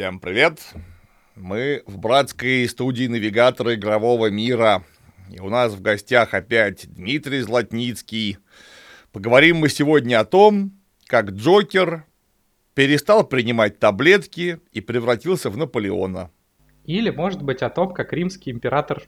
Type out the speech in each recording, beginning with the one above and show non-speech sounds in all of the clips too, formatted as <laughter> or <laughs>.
Всем привет! Мы в братской студии навигатора игрового мира. И у нас в гостях опять Дмитрий Златницкий. Поговорим мы сегодня о том, как Джокер перестал принимать таблетки и превратился в Наполеона. Или, может быть, о том, как римский император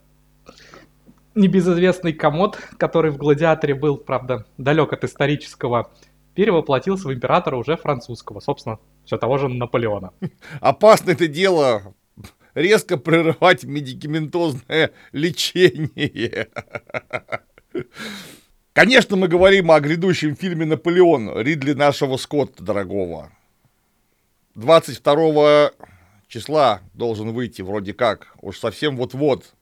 небезызвестный комод, который в «Гладиаторе» был, правда, далек от исторического, перевоплотился в императора уже французского, собственно, все того же Наполеона. <laughs> Опасно это дело <laughs> резко прерывать медикаментозное лечение. <laughs> Конечно, мы говорим о грядущем фильме «Наполеон» Ридли нашего Скотта, дорогого. 22 числа должен выйти вроде как, уж совсем вот-вот.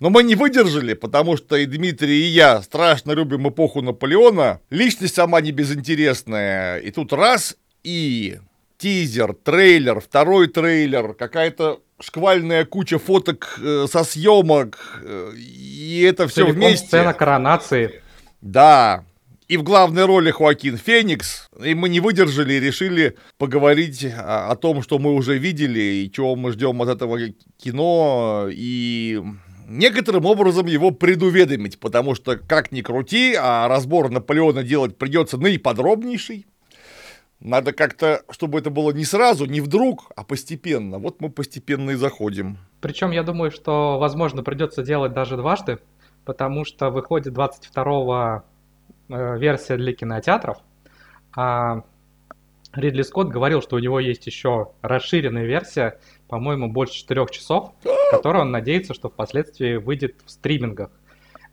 Но мы не выдержали, потому что и Дмитрий, и я страшно любим эпоху Наполеона. Личность сама не безинтересная. И тут раз, и тизер, трейлер, второй трейлер, какая-то шквальная куча фоток э, со съемок, э, и это все Целиком вместе. сцена коронации. Да, и в главной роли Хоакин Феникс. И мы не выдержали и решили поговорить о, о том, что мы уже видели и чего мы ждем от этого кино. И некоторым образом его предуведомить, потому что, как ни крути, а разбор Наполеона делать придется наиподробнейший. Надо как-то, чтобы это было не сразу, не вдруг, а постепенно. Вот мы постепенно и заходим. Причем я думаю, что, возможно, придется делать даже дважды, потому что выходит 22 э, версия для кинотеатров, а Ридли Скотт говорил, что у него есть еще расширенная версия, по-моему, больше 4 часов, <gasps> которая он надеется, что впоследствии выйдет в стримингах.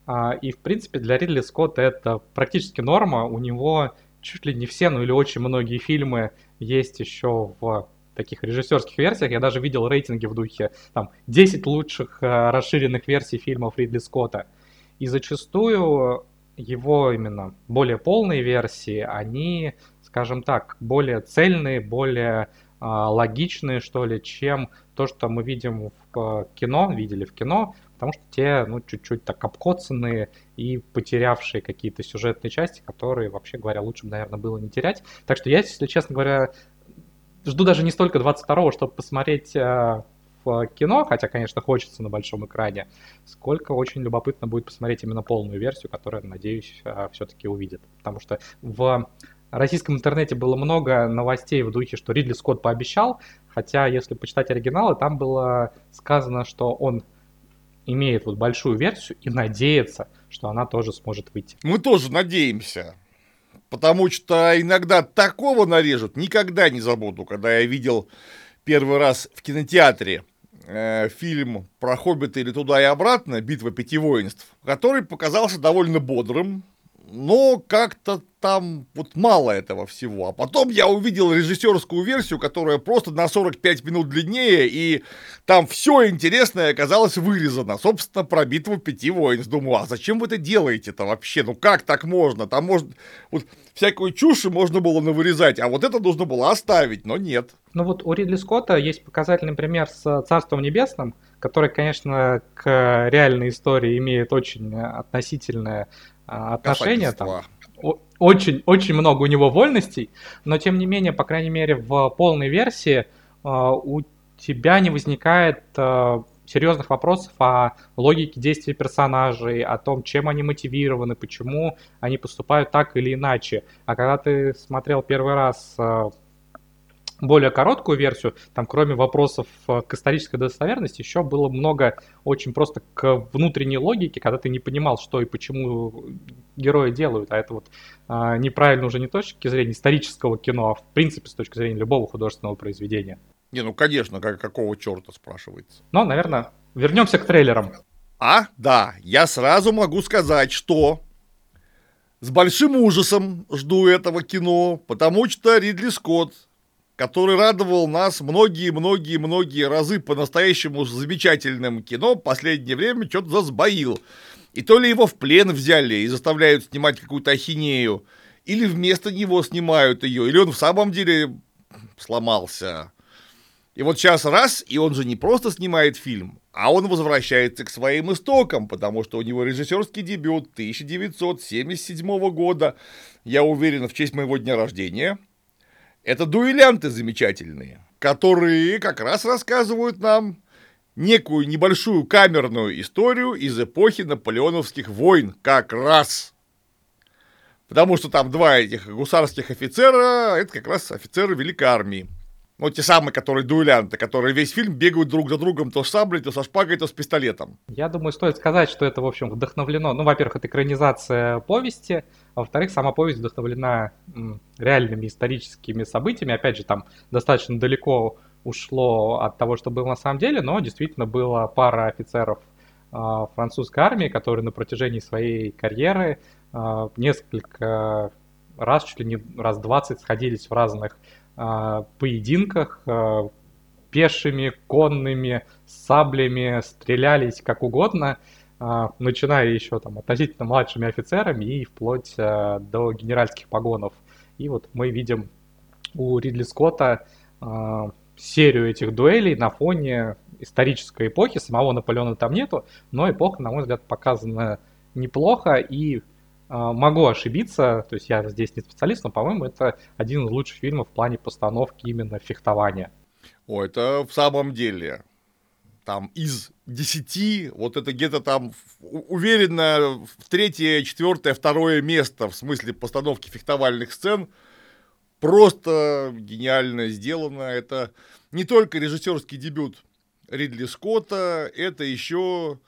А, и, в принципе, для Ридли Скотта это практически норма. У него чуть ли не все, ну или очень многие фильмы есть еще в таких режиссерских версиях. Я даже видел рейтинги в духе там 10 лучших э, расширенных версий фильмов Ридли Скотта. И зачастую его именно более полные версии, они, скажем так, более цельные, более э, логичные, что ли, чем то, что мы видим в кино, видели в кино, потому что те, ну, чуть-чуть так обкоцанные и потерявшие какие-то сюжетные части, которые, вообще говоря, лучше бы, наверное, было не терять. Так что я, если честно говоря, жду даже не столько 22-го, чтобы посмотреть э, в кино, хотя, конечно, хочется на большом экране, сколько очень любопытно будет посмотреть именно полную версию, которую, надеюсь, э, все-таки увидят. Потому что в российском интернете было много новостей в духе, что Ридли Скотт пообещал, хотя, если почитать оригиналы, там было сказано, что он имеет вот большую версию и надеется, что она тоже сможет выйти. Мы тоже надеемся. Потому что иногда такого нарежут, никогда не забуду, когда я видел первый раз в кинотеатре э, фильм про Хоббита или туда и обратно, Битва пяти воинств, который показался довольно бодрым, но как-то там вот мало этого всего. А потом я увидел режиссерскую версию, которая просто на 45 минут длиннее, и там все интересное оказалось вырезано. Собственно, про битву пяти войн. Думаю, а зачем вы это делаете-то вообще? Ну как так можно? Там можно... Вот всякую чушь можно было навырезать, а вот это нужно было оставить, но нет. Ну вот у Ридли Скотта есть показательный пример с Царством Небесным, который, конечно, к реальной истории имеет очень относительное а, отношения. Там, очень, очень много у него вольностей, но тем не менее, по крайней мере, в полной версии а, у тебя не возникает а, серьезных вопросов о логике действий персонажей, о том, чем они мотивированы, почему они поступают так или иначе. А когда ты смотрел первый раз более короткую версию, там кроме вопросов э, к исторической достоверности, еще было много очень просто к внутренней логике, когда ты не понимал, что и почему герои делают, а это вот а, неправильно уже не с точки зрения исторического кино, а в принципе с точки зрения любого художественного произведения. Не, ну конечно, как, какого черта спрашивается. Но, наверное, вернемся к трейлерам. А, да, я сразу могу сказать, что с большим ужасом жду этого кино, потому что Ридли Скотт который радовал нас многие-многие-многие разы по-настоящему замечательным кино, последнее время что-то засбоил. И то ли его в плен взяли и заставляют снимать какую-то ахинею, или вместо него снимают ее, или он в самом деле сломался. И вот сейчас раз, и он же не просто снимает фильм, а он возвращается к своим истокам, потому что у него режиссерский дебют 1977 года, я уверен, в честь моего дня рождения – это дуэлянты замечательные. которые как раз рассказывают нам некую небольшую камерную историю из эпохи наполеоновских войн, как раз. Потому что там два этих гусарских офицера, это как раз офицеры Великой Армии. Ну, те самые, которые дуэлянты, которые весь фильм бегают друг за другом то с саблей, то со шпагой, то с пистолетом. Я думаю, стоит сказать, что это, в общем, вдохновлено. Ну, во-первых, это экранизация повести, а во-вторых, сама повесть вдохновлена реальными историческими событиями. Опять же, там достаточно далеко ушло от того, что было на самом деле, но действительно была пара офицеров э, французской армии, которые на протяжении своей карьеры э, несколько раз, чуть ли не раз 20 сходились в разных поединках, э, пешими, конными, саблями, стрелялись как угодно, э, начиная еще там относительно младшими офицерами и вплоть до генеральских погонов. И вот мы видим у Ридли Скотта серию этих дуэлей на фоне исторической эпохи. Самого Наполеона там нету, но эпоха, на мой взгляд, показана неплохо и могу ошибиться, то есть я здесь не специалист, но, по-моему, это один из лучших фильмов в плане постановки именно фехтования. О, это в самом деле. Там из десяти, вот это где-то там уверенно в третье, четвертое, второе место в смысле постановки фехтовальных сцен – просто гениально сделано. Это не только режиссерский дебют Ридли Скотта, это еще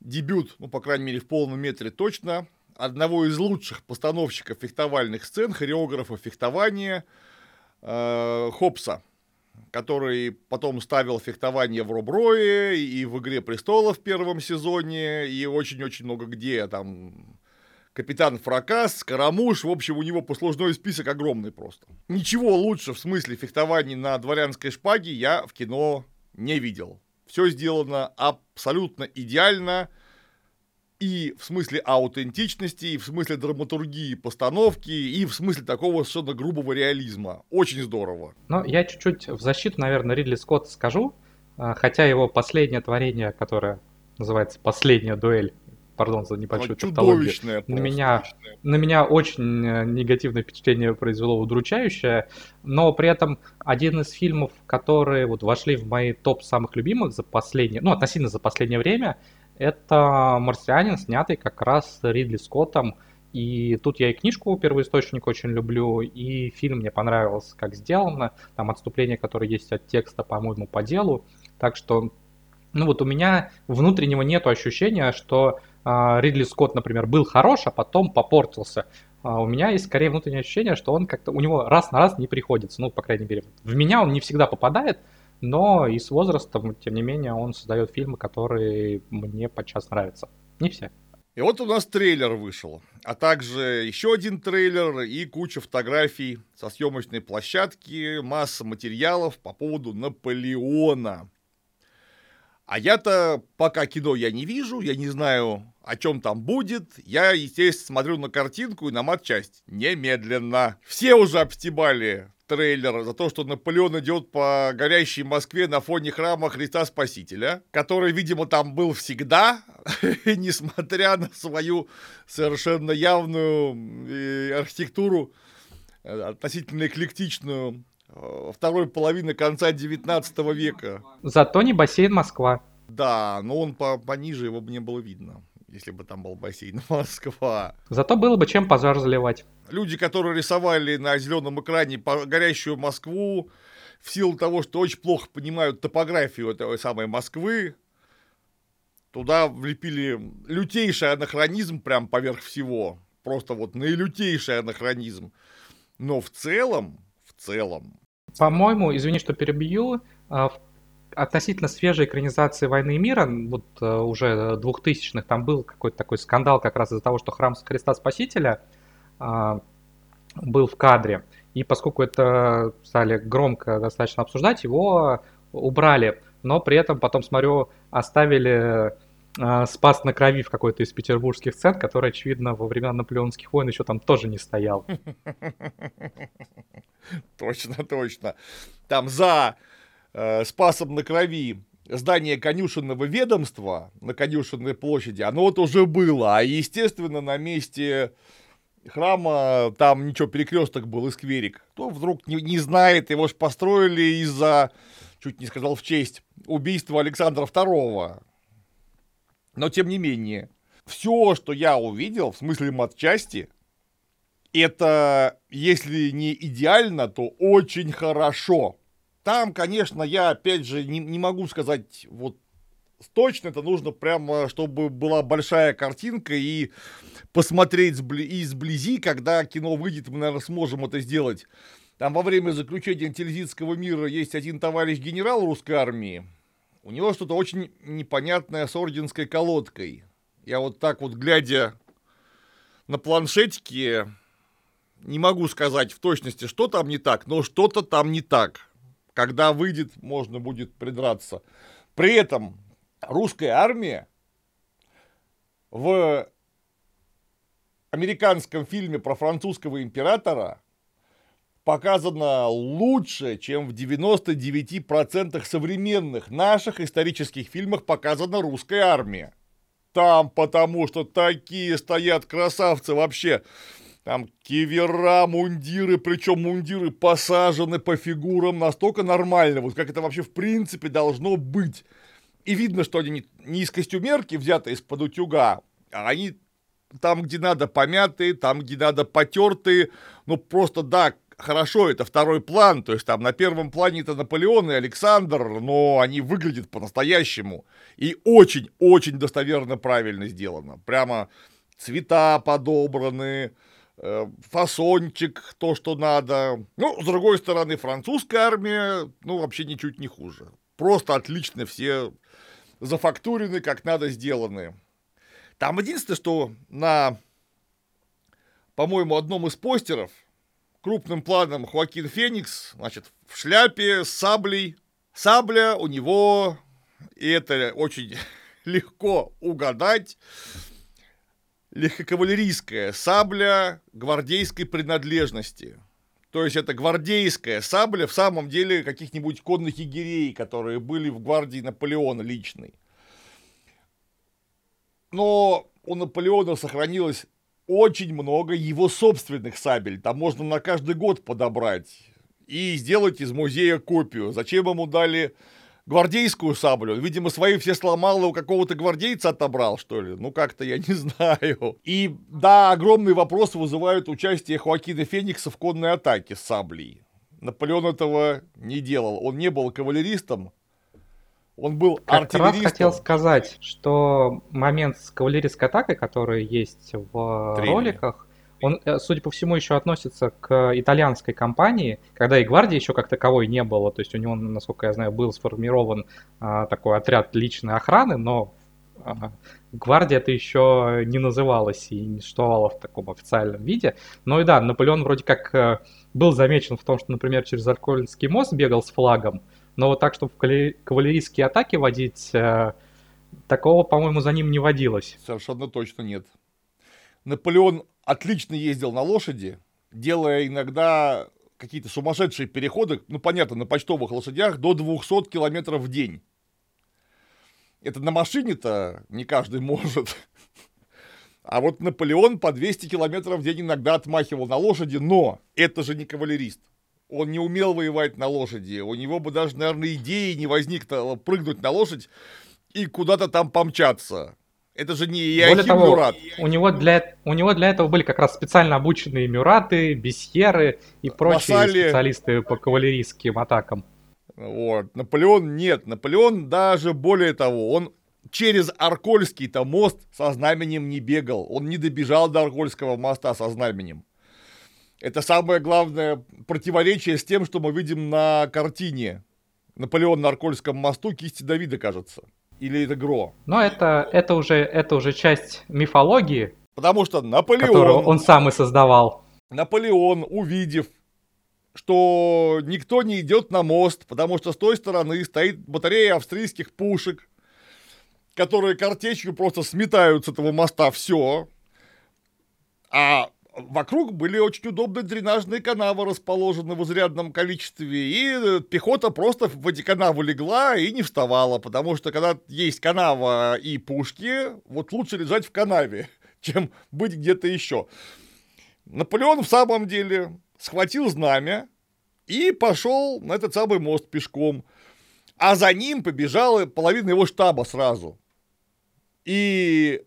дебют, ну, по крайней мере, в полном метре точно, одного из лучших постановщиков фехтовальных сцен, хореографа фехтования э, Хопса, который потом ставил фехтование в Роброе и в «Игре престолов» в первом сезоне, и очень-очень много где там Капитан Фракас, Скоромуш, в общем, у него послужной список огромный просто. Ничего лучше в смысле фехтований на дворянской шпаге я в кино не видел. Все сделано абсолютно идеально, и в смысле аутентичности, и в смысле драматургии, постановки, и в смысле такого совершенно грубого реализма. Очень здорово. Но я чуть-чуть в защиту, наверное, Ридли Скотта скажу, а, хотя его последнее творение, которое называется «Последняя дуэль», пардон за небольшую тавтологию, на меня, на меня очень э, негативное впечатление произвело удручающее, но при этом один из фильмов, которые вот вошли в мои топ самых любимых за последнее, ну, относительно за последнее время, это «Марсианин», снятый как раз Ридли Скоттом, и тут я и книжку «Первоисточник» очень люблю, и фильм мне понравился, как сделано, там отступление, которое есть от текста, по-моему, по делу, так что ну вот у меня внутреннего нету ощущения, что а, Ридли Скотт, например, был хорош, а потом попортился. А у меня есть скорее внутреннее ощущение, что он как-то у него раз на раз не приходится. Ну, по крайней мере, в меня он не всегда попадает, но и с возрастом, тем не менее, он создает фильмы, которые мне подчас нравятся. Не все. И вот у нас трейлер вышел, а также еще один трейлер и куча фотографий со съемочной площадки, масса материалов по поводу Наполеона. А я-то пока кино я не вижу, я не знаю, о чем там будет. Я, естественно, смотрю на картинку и на матчасть. Немедленно. Все уже обстебали трейлер за то, что Наполеон идет по горящей Москве на фоне храма Христа Спасителя, который, видимо, там был всегда, <laughs> несмотря на свою совершенно явную э, архитектуру, э, относительно эклектичную, Э, второй половины конца 19 века. Зато не бассейн Москва. Да, но он по пониже его бы не было видно, если бы там был бассейн <laughs> Москва. Зато было бы чем пожар заливать. Люди, которые рисовали на зеленом экране горящую Москву, в силу того, что очень плохо понимают топографию этой самой Москвы, туда влепили лютейший анахронизм прям поверх всего. Просто вот наилютейший анахронизм. Но в целом, в целом, по-моему, извини, что перебью, а, относительно свежей экранизации «Войны и мира», вот э, уже двухтысячных, там был какой-то такой скандал как раз из-за того, что храм Христа Спасителя был в кадре. И поскольку это стали громко достаточно обсуждать, его убрали. Но при этом потом, смотрю, оставили а, спас на крови в какой-то из петербургских сцен, который, очевидно, во времена наполеонских войн еще там тоже не стоял. <laughs> Точно, точно. Там за э, спасом на крови здание конюшенного ведомства на конюшенной площади, оно вот уже было. А, естественно, на месте храма, там ничего, перекресток был и скверик. Кто вдруг не, не знает, его же построили из-за, чуть не сказал в честь, убийства Александра II. Но тем не менее, все, что я увидел, в смысле матчасти, это, если не идеально, то очень хорошо. Там, конечно, я, опять же, не, не могу сказать вот точно, это нужно прямо, чтобы была большая картинка и посмотреть изблизи, когда кино выйдет, мы, наверное, сможем это сделать. Там во время заключения Тильзитского мира есть один товарищ генерал русской армии. У него что-то очень непонятное с орденской колодкой. Я вот так вот, глядя на планшетике, не могу сказать в точности, что там не так, но что-то там не так. Когда выйдет, можно будет придраться. При этом русская армия в американском фильме про французского императора показана лучше, чем в 99% современных наших исторических фильмах показана русская армия. Там потому что такие стоят красавцы вообще. Там кивера, мундиры, причем мундиры посажены по фигурам настолько нормально, вот как это вообще в принципе должно быть. И видно, что они не из костюмерки взяты из-под утюга, а они там, где надо, помятые, там, где надо, потертые. Ну, просто, да, хорошо, это второй план, то есть там на первом плане это Наполеон и Александр, но они выглядят по-настоящему. И очень-очень достоверно правильно сделано. Прямо цвета подобраны, э, фасончик, то, что надо. Ну, с другой стороны, французская армия, ну, вообще ничуть не хуже. Просто отлично все зафактурены, как надо сделаны. Там единственное, что на, по-моему, одном из постеров крупным планом Хоакин Феникс, значит, в шляпе с саблей. Сабля у него, и это очень <laughs> легко угадать, легкокавалерийская сабля гвардейской принадлежности. То есть это гвардейская сабля в самом деле каких-нибудь конных егерей, которые были в гвардии Наполеона личной. Но у Наполеона сохранилось очень много его собственных сабель. Там можно на каждый год подобрать и сделать из музея копию. Зачем ему дали гвардейскую саблю? Видимо, свои все сломал и у какого-то гвардейца отобрал, что ли? Ну, как-то я не <laughs> знаю. И да, огромный вопрос вызывают участие Хуакина Феникса в конной атаке с саблей. Наполеон этого не делал. Он не был кавалеристом, он был как раз хотел сказать, что момент с кавалерийской атакой, который есть в Тренер. роликах, он, э, судя по всему, еще относится к итальянской компании, когда и гвардии еще как таковой не было. То есть у него, насколько я знаю, был сформирован а, такой отряд личной охраны, но а, гвардия это еще не называлась и не существовала в таком официальном виде. Но и да, Наполеон вроде как а, был замечен в том, что, например, через Аркольский мост бегал с флагом, но вот так, чтобы кавалерийские атаки водить, э, такого, по-моему, за ним не водилось. Совершенно точно нет. Наполеон отлично ездил на лошади, делая иногда какие-то сумасшедшие переходы, ну, понятно, на почтовых лошадях до 200 километров в день. Это на машине-то не каждый может. А вот Наполеон по 200 километров в день иногда отмахивал на лошади, но это же не кавалерист он не умел воевать на лошади. У него бы даже, наверное, идеи не возникло прыгнуть на лошадь и куда-то там помчаться. Это же не Иохим того, Мюрат. У него, для, у него для этого были как раз специально обученные Мюраты, Бесьеры и прочие Вассали. специалисты по кавалерийским атакам. Вот. Наполеон нет. Наполеон даже более того, он через Аркольский-то мост со знаменем не бегал. Он не добежал до Аркольского моста со знаменем. Это самое главное противоречие с тем, что мы видим на картине. Наполеон на Аркольском мосту кисти Давида, кажется. Или это Гро. Но это, это, уже, это уже часть мифологии. Потому что Наполеон... Которую он сам и создавал. Наполеон, увидев, что никто не идет на мост, потому что с той стороны стоит батарея австрийских пушек, которые картечью просто сметают с этого моста все. А вокруг были очень удобные дренажные канавы расположены в изрядном количестве, и пехота просто в эти канавы легла и не вставала, потому что когда есть канава и пушки, вот лучше лежать в канаве, <laughs> чем быть где-то еще. Наполеон в самом деле схватил знамя и пошел на этот самый мост пешком. А за ним побежала половина его штаба сразу. И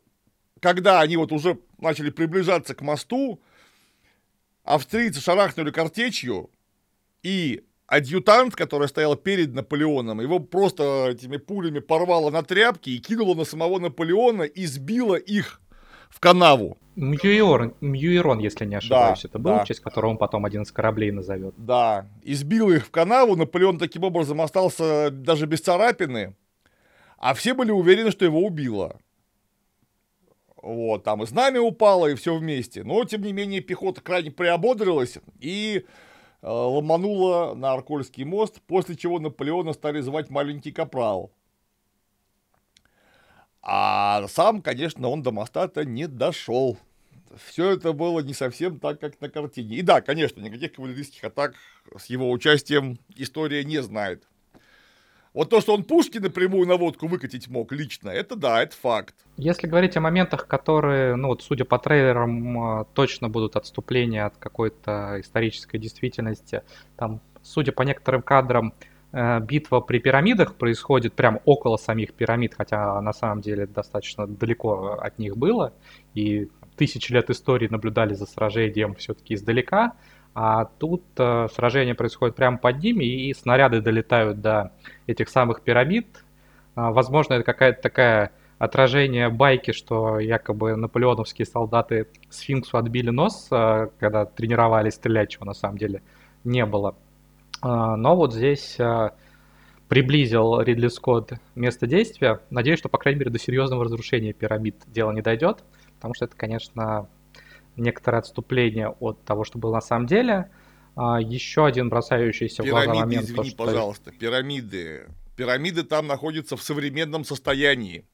когда они вот уже начали приближаться к мосту, австрийцы шарахнули картечью, и адъютант, который стоял перед Наполеоном, его просто этими пулями порвало на тряпки и кинуло на самого Наполеона и сбило их в канаву. Мьюирон, Мьюирон, если не ошибаюсь, да, это был, да. в честь которого он потом один из кораблей назовет. Да, избил их в канаву, Наполеон таким образом остался даже без царапины, а все были уверены, что его убило. Вот, там и знамя упало, и все вместе. Но, тем не менее, пехота крайне приободрилась и э, ломанула на Аркольский мост, после чего Наполеона стали звать маленький капрал. А сам, конечно, он до моста-то не дошел. Все это было не совсем так, как на картине. И да, конечно, никаких кавалерийских атак с его участием история не знает. Вот то, что он пушки напрямую на водку выкатить мог лично, это да, это факт. Если говорить о моментах, которые, ну вот судя по трейлерам, а, точно будут отступления от какой-то исторической действительности, там, судя по некоторым кадрам, Э, битва при пирамидах происходит прямо около самих пирамид, хотя на самом деле достаточно далеко от них было, и тысячи лет истории наблюдали за сражением все-таки издалека, а тут э, сражение происходит прямо под ними, и снаряды долетают до этих самых пирамид. Э, возможно, это какая-то такая отражение байки, что якобы наполеоновские солдаты сфинксу отбили нос, э, когда тренировались стрелять, чего на самом деле не было. А, но вот здесь а, приблизил Ридли Скотт место действия. Надеюсь, что, по крайней мере, до серьезного разрушения пирамид дело не дойдет, потому что это, конечно, некоторое отступление от того, что было на самом деле. А, еще один бросающийся пирамиды, в глаза момент. Извини, то, что... пожалуйста, пирамиды. Пирамиды там находятся в современном состоянии.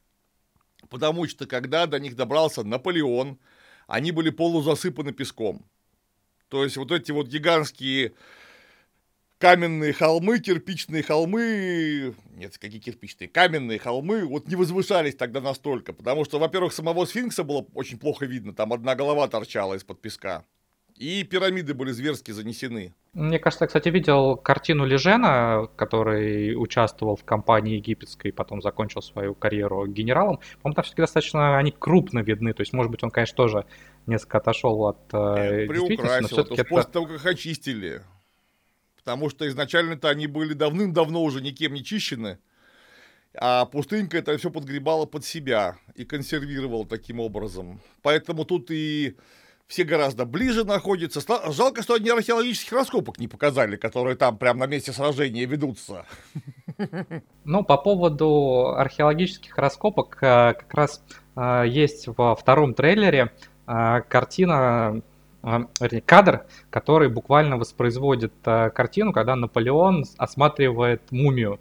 Потому что когда до них добрался Наполеон, они были полузасыпаны песком. То есть вот эти вот гигантские каменные холмы, кирпичные холмы, нет, какие кирпичные, каменные холмы, вот не возвышались тогда настолько, потому что, во-первых, самого сфинкса было очень плохо видно, там одна голова торчала из-под песка, и пирамиды были зверски занесены. Мне кажется, я, кстати, видел картину Лежена, который участвовал в кампании египетской, потом закончил свою карьеру генералом. По-моему, там все-таки достаточно они крупно видны, то есть, может быть, он, конечно, тоже несколько отошел от э, действительности, но все-таки это... после того, как очистили. Потому что изначально-то они были давным-давно уже никем не чищены, а пустынька это все подгребала под себя и консервировала таким образом. Поэтому тут и все гораздо ближе находятся. Жалко, что они археологических раскопок не показали, которые там прямо на месте сражения ведутся. Ну, по поводу археологических раскопок, э, как раз э, есть во втором трейлере э, картина вернее, кадр, который буквально воспроизводит а, картину, когда Наполеон осматривает мумию.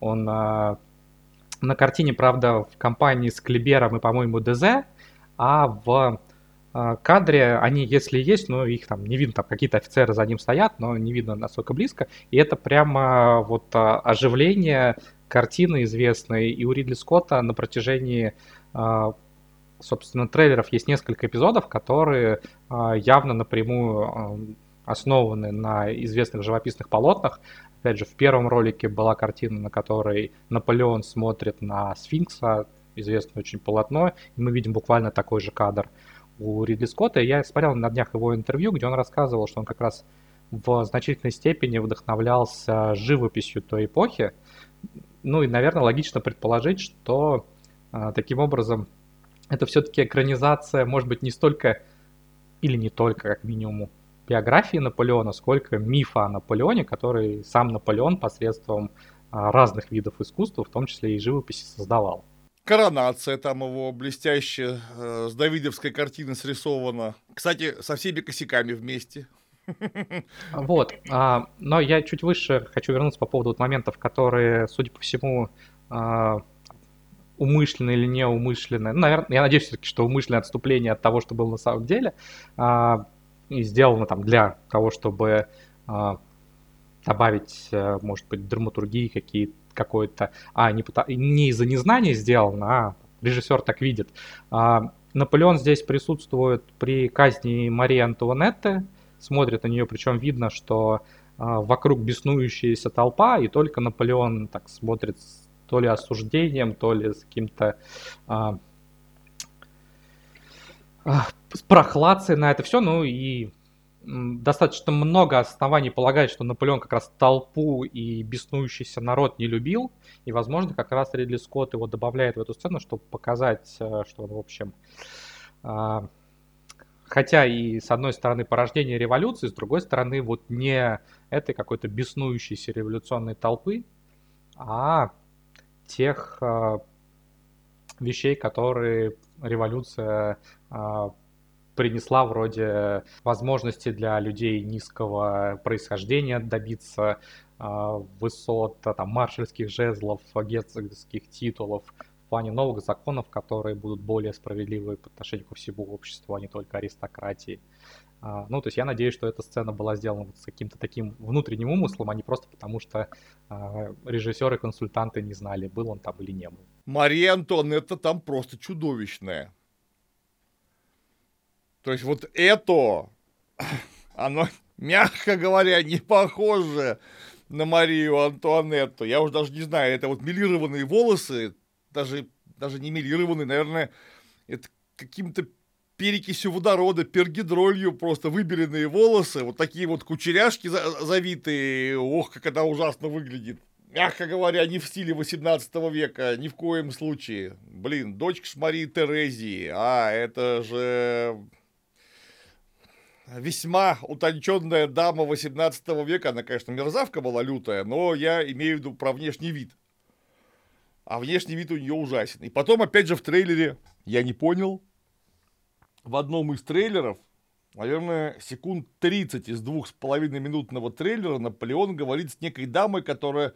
Он а, на картине, правда, в компании с Клибером и, по-моему, ДЗ, а в кадре они, если есть, но их там не видно, там какие-то офицеры за ним стоят, но не видно настолько близко. И это прямо вот оживление картины известной и у Ридли Скотта на протяжении собственно, трейлеров есть несколько эпизодов, которые а, явно напрямую а, основаны на известных живописных полотнах. Опять же, в первом ролике была картина, на которой Наполеон смотрит на сфинкса, известное очень полотно, и мы видим буквально такой же кадр у Ридли Скотта. Я смотрел на днях его интервью, где он рассказывал, что он как раз в значительной степени вдохновлялся живописью той эпохи. Ну и, наверное, логично предположить, что а, таким образом это все-таки экранизация, может быть, не столько, или не только, как минимум, биографии Наполеона, сколько мифа о Наполеоне, который сам Наполеон посредством а, разных видов искусства, в том числе и живописи, создавал. Коронация там его блестящая, э, с давидовской картины срисована. Кстати, со всеми косяками вместе. <laughs> Вот, а, но я чуть выше хочу вернуться по поводу вот моментов, которые, судя по всему, а, умышленно или неумышленно, ну, наверное, я надеюсь все-таки, что умышленное отступление от того, что было на самом деле, а, и сделано там для того, чтобы а, добавить, а, может быть, драматургии какие какой-то, а не, не из-за незнания сделано, а режиссер так видит. А, Наполеон здесь присутствует при казни Марии Антуанетты, смотрит на нее, причем видно, что а, вокруг беснующаяся толпа, и только Наполеон так смотрит то ли осуждением, то ли с каким-то а, а, прохладцей на это все, ну и достаточно много оснований полагать, что Наполеон как раз толпу и беснующийся народ не любил, и, возможно, как раз Ридли Скотт его добавляет в эту сцену, чтобы показать, э, что он, в общем, а, хотя и с одной стороны порождение революции, с другой стороны вот не этой какой-то беснующейся революционной толпы, а тех э, вещей, которые революция э, принесла вроде возможности для людей низкого происхождения добиться э, высот, там, маршальских жезлов, герцогских титулов, в плане новых законов, которые будут более справедливы по отношению ко всему обществу, а не только аристократии. А, ну, то есть я надеюсь, что эта сцена была сделана вот с каким-то таким внутренним умыслом, а не просто потому, что а, режиссеры, консультанты не знали, был он там или не был. Мария Антуанетта там просто чудовищная. То есть вот это, <laughs> оно, мягко говоря, не похоже на Марию Антуанетту. Я уже даже не знаю, это вот милированные волосы, даже, даже не милированные, наверное, это каким-то перекисью водорода, пергидролью просто выбеленные волосы, вот такие вот кучеряшки завитые, ох, как она ужасно выглядит. Мягко говоря, не в стиле 18 века, ни в коем случае. Блин, дочка с Марии Терезии, а это же весьма утонченная дама 18 века, она, конечно, мерзавка была лютая, но я имею в виду про внешний вид. А внешний вид у нее ужасен. И потом, опять же, в трейлере я не понял, в одном из трейлеров, наверное, секунд 30 из двух с половиной минутного трейлера Наполеон говорит с некой дамой, которая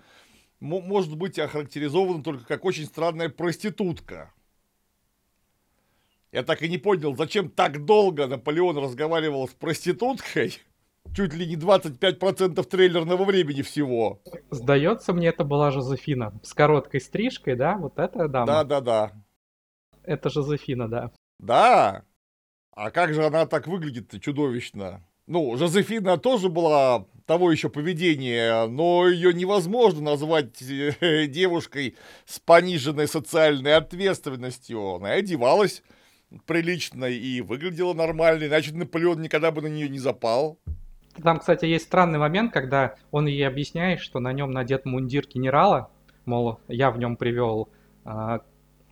может быть охарактеризована только как очень странная проститутка. Я так и не понял, зачем так долго Наполеон разговаривал с проституткой. Чуть ли не 25% трейлерного времени всего. Сдается мне, это была Жозефина. С короткой стрижкой, да? Вот это дама. Да, да, да. Это Жозефина, да. Да. А как же она так выглядит чудовищно? Ну, Жозефина тоже была того еще поведения, но ее невозможно назвать э, <laughs> девушкой с пониженной социальной ответственностью. Она одевалась прилично и выглядела нормально, иначе Наполеон никогда бы на нее не запал. Там, кстати, есть странный момент, когда он ей объясняет, что на нем надет мундир генерала, мол, я в нем привел э,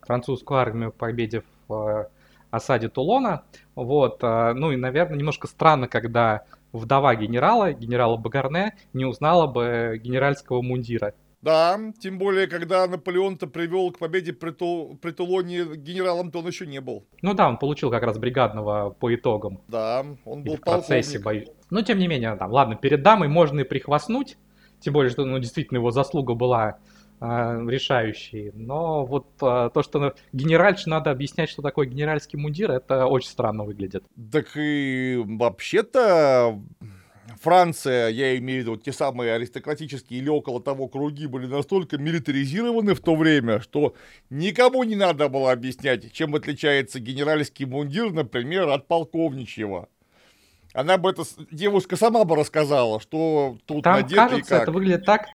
французскую армию к победе в э, осаде Тулона. Вот, э, ну и, наверное, немножко странно, когда вдова генерала, генерала Багарне, не узнала бы генеральского мундира. Да, тем более, когда Наполеон-то привел к победе при, Тул, при Тулоне генералом, то он еще не был. Ну да, он получил как раз бригадного по итогам. Да, он был в процессе боя. Но тем не менее, там, ладно, перед дамой можно и прихвастнуть, тем более, что ну, действительно его заслуга была а, решающий. Но вот а, то, что генеральше надо объяснять, что такое генеральский мундир, это очень странно выглядит. Так и вообще-то Франция, я имею в виду те самые аристократические или около того круги, были настолько милитаризированы в то время, что никому не надо было объяснять, чем отличается генеральский мундир, например, от полковничьего. Она бы это, девушка сама бы рассказала, что тут Там, надето кажется, и как. это выглядит так,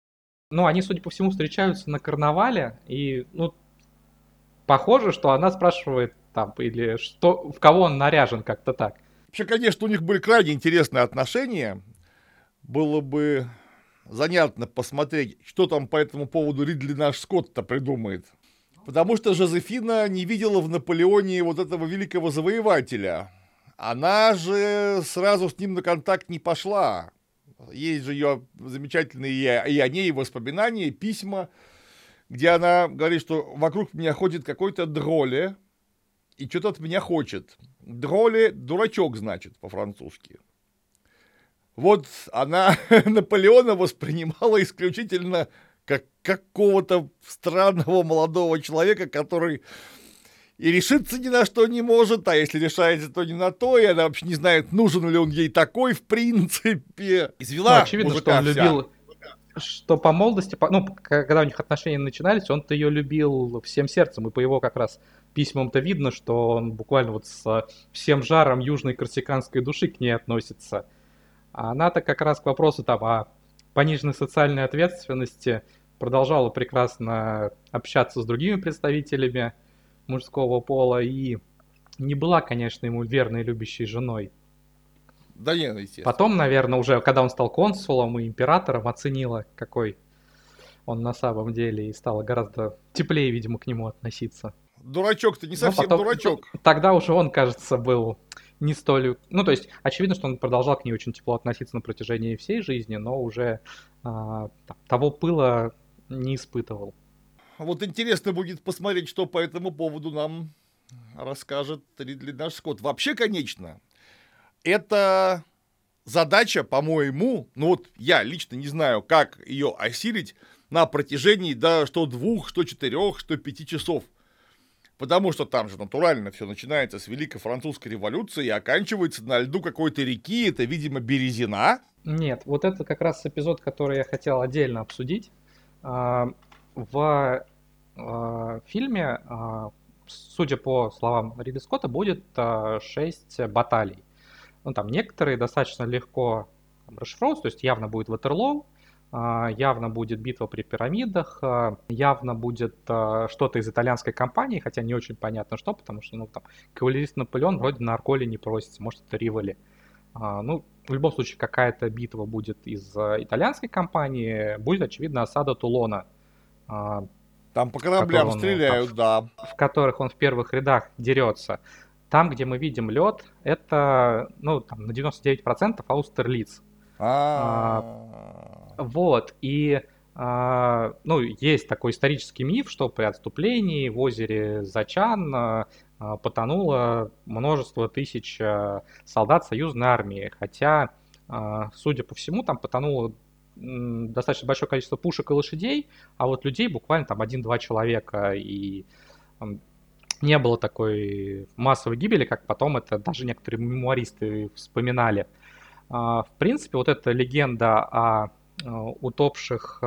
ну, они, судя по всему, встречаются на карнавале, и, ну, похоже, что она спрашивает там, или что, в кого он наряжен, как-то так. Вообще, конечно, у них были крайне интересные отношения. Было бы занятно посмотреть, что там по этому поводу Ридли наш Скотт-то придумает. Потому что Жозефина не видела в Наполеоне вот этого великого завоевателя. Она же сразу с ним на контакт не пошла. Есть же ее замечательные и о ней воспоминания, письма, где она говорит, что вокруг меня ходит какой-то дроле, и что-то от меня хочет. Дроле – дурачок, значит, по-французски. Вот она <laughs> Наполеона воспринимала исключительно как какого-то странного молодого человека, который и решиться ни на что не может, а если решается, то не на то, и она вообще не знает, нужен ли он ей такой в принципе. Извела ну, очевидно, что он вся. любил что по молодости, ну, когда у них отношения начинались, он-то ее любил всем сердцем, и по его как раз письмам-то видно, что он буквально вот с всем жаром южной корсиканской души к ней относится. А она-то как раз к вопросу там о пониженной социальной ответственности продолжала прекрасно общаться с другими представителями мужского пола и не была, конечно, ему верной любящей женой. Да не, естественно. Потом, наверное, уже когда он стал консулом и императором, оценила, какой он на самом деле, и стала гораздо теплее, видимо, к нему относиться. Дурачок-то не совсем потом, дурачок. Тогда уже он, кажется, был не столь... Ну, то есть, очевидно, что он продолжал к ней очень тепло относиться на протяжении всей жизни, но уже а, того пыла не испытывал. Вот интересно будет посмотреть, что по этому поводу нам расскажет Ридли наш Скотт. Вообще, конечно, это задача, по-моему, ну вот я лично не знаю, как ее осилить на протяжении, да, что двух, что четырех, что пяти часов. Потому что там же натурально все начинается с Великой Французской революции и оканчивается на льду какой-то реки, это, видимо, Березина. Нет, вот это как раз эпизод, который я хотел отдельно обсудить. А, в а, фильме, а, судя по словам Ридли Скотта, будет 6 баталий. Ну, там некоторые достаточно легко расшифровываются, то есть явно будет Ватерлоу, явно будет битва при пирамидах, явно будет что-то из итальянской компании, хотя не очень понятно что, потому что, ну, там, кавалерист Наполеон вроде на Арколе не просится, может, это Риволи. Ну, в любом случае, какая-то битва будет из итальянской компании, будет, очевидно, осада Тулона. Там по кораблям стреляют, там, да. В которых он в первых рядах дерется. Там, где мы видим лед, это, ну, там, на 99% Аустерлиц. А, вот, и а, ну, есть такой исторический миф, что при отступлении в озере Зачан а, потонуло множество тысяч солдат союзной армии, хотя, судя по всему, там потонуло достаточно большое количество пушек и лошадей, а вот людей буквально там один-два человека, и не было такой массовой гибели, как потом это даже некоторые мемуаристы вспоминали. А, в принципе, вот эта легенда о утопших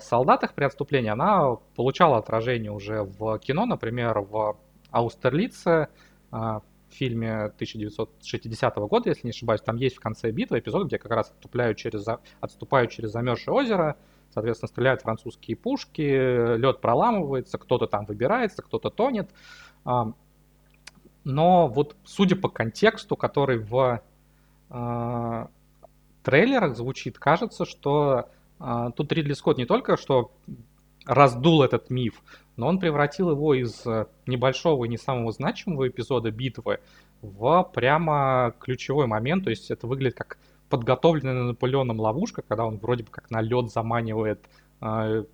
солдатах при отступлении, она получала отражение уже в кино, например, в Аустерлице, в фильме 1960 года, если не ошибаюсь, там есть в конце битвы эпизод, где как раз отступают через, отступают через замерзшее озеро, соответственно, стреляют французские пушки, лед проламывается, кто-то там выбирается, кто-то тонет. Но вот судя по контексту, который в э, трейлерах звучит, кажется, что э, тут Ридли Скотт не только что раздул этот миф, но он превратил его из небольшого и не самого значимого эпизода битвы в прямо ключевой момент. То есть это выглядит как подготовленная Наполеоном ловушка, когда он вроде бы как на лед заманивает э,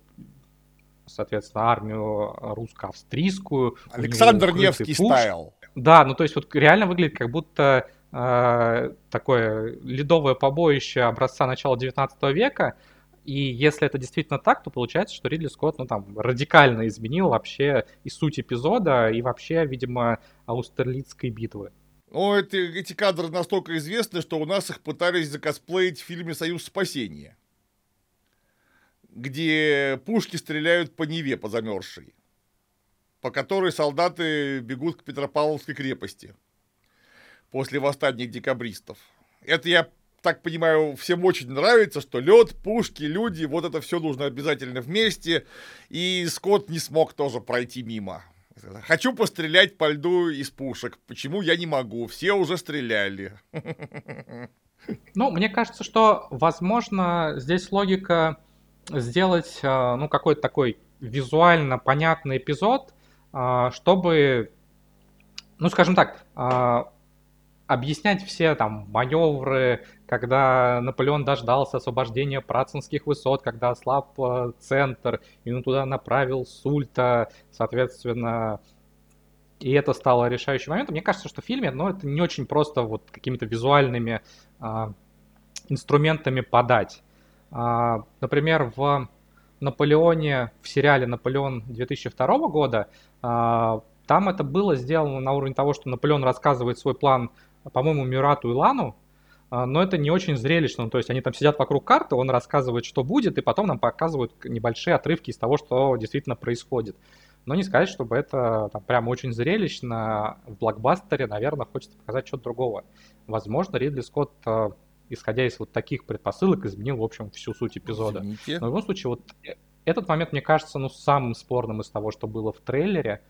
соответственно, армию русско-австрийскую. Александр Невский пуш. стайл. Да, ну то есть вот реально выглядит как будто э, такое ледовое побоище образца начала 19 века. И если это действительно так, то получается, что Ридли Скотт, ну там, радикально изменил вообще и суть эпизода, и вообще, видимо, Аустерлицкой битвы. Ну, это, эти кадры настолько известны, что у нас их пытались закосплеить в фильме «Союз спасения», где пушки стреляют по Неве, по замерзшей, по которой солдаты бегут к Петропавловской крепости после восстания декабристов. Это, я так понимаю, всем очень нравится, что лед, пушки, люди, вот это все нужно обязательно вместе, и Скотт не смог тоже пройти мимо. Хочу пострелять по льду из пушек. Почему я не могу? Все уже стреляли. Ну, мне кажется, что, возможно, здесь логика сделать, э, ну, какой-то такой визуально понятный эпизод, э, чтобы, ну, скажем так, э, объяснять все там маневры, когда Наполеон дождался освобождения Працинских высот, когда ослаб э, центр, и он туда направил Сульта, соответственно, и это стало решающим моментом. Мне кажется, что в фильме, ну, это не очень просто вот какими-то визуальными а, инструментами подать. А, например, в Наполеоне, в сериале «Наполеон» 2002 года, а, там это было сделано на уровне того, что Наполеон рассказывает свой план, по-моему, Мюрату и Лану, но это не очень зрелищно. Ну, то есть они там сидят вокруг карты, он рассказывает, что будет, и потом нам показывают небольшие отрывки из того, что действительно происходит. Но не сказать, чтобы это там, прям очень зрелищно. В блокбастере, наверное, хочется показать что-то другого. Возможно, Ридли Скотт, а, исходя из вот таких предпосылок, изменил, в общем, всю суть эпизода. Извините. Но в любом случае, вот э, этот момент, мне кажется, ну, самым спорным из того, что было в трейлере,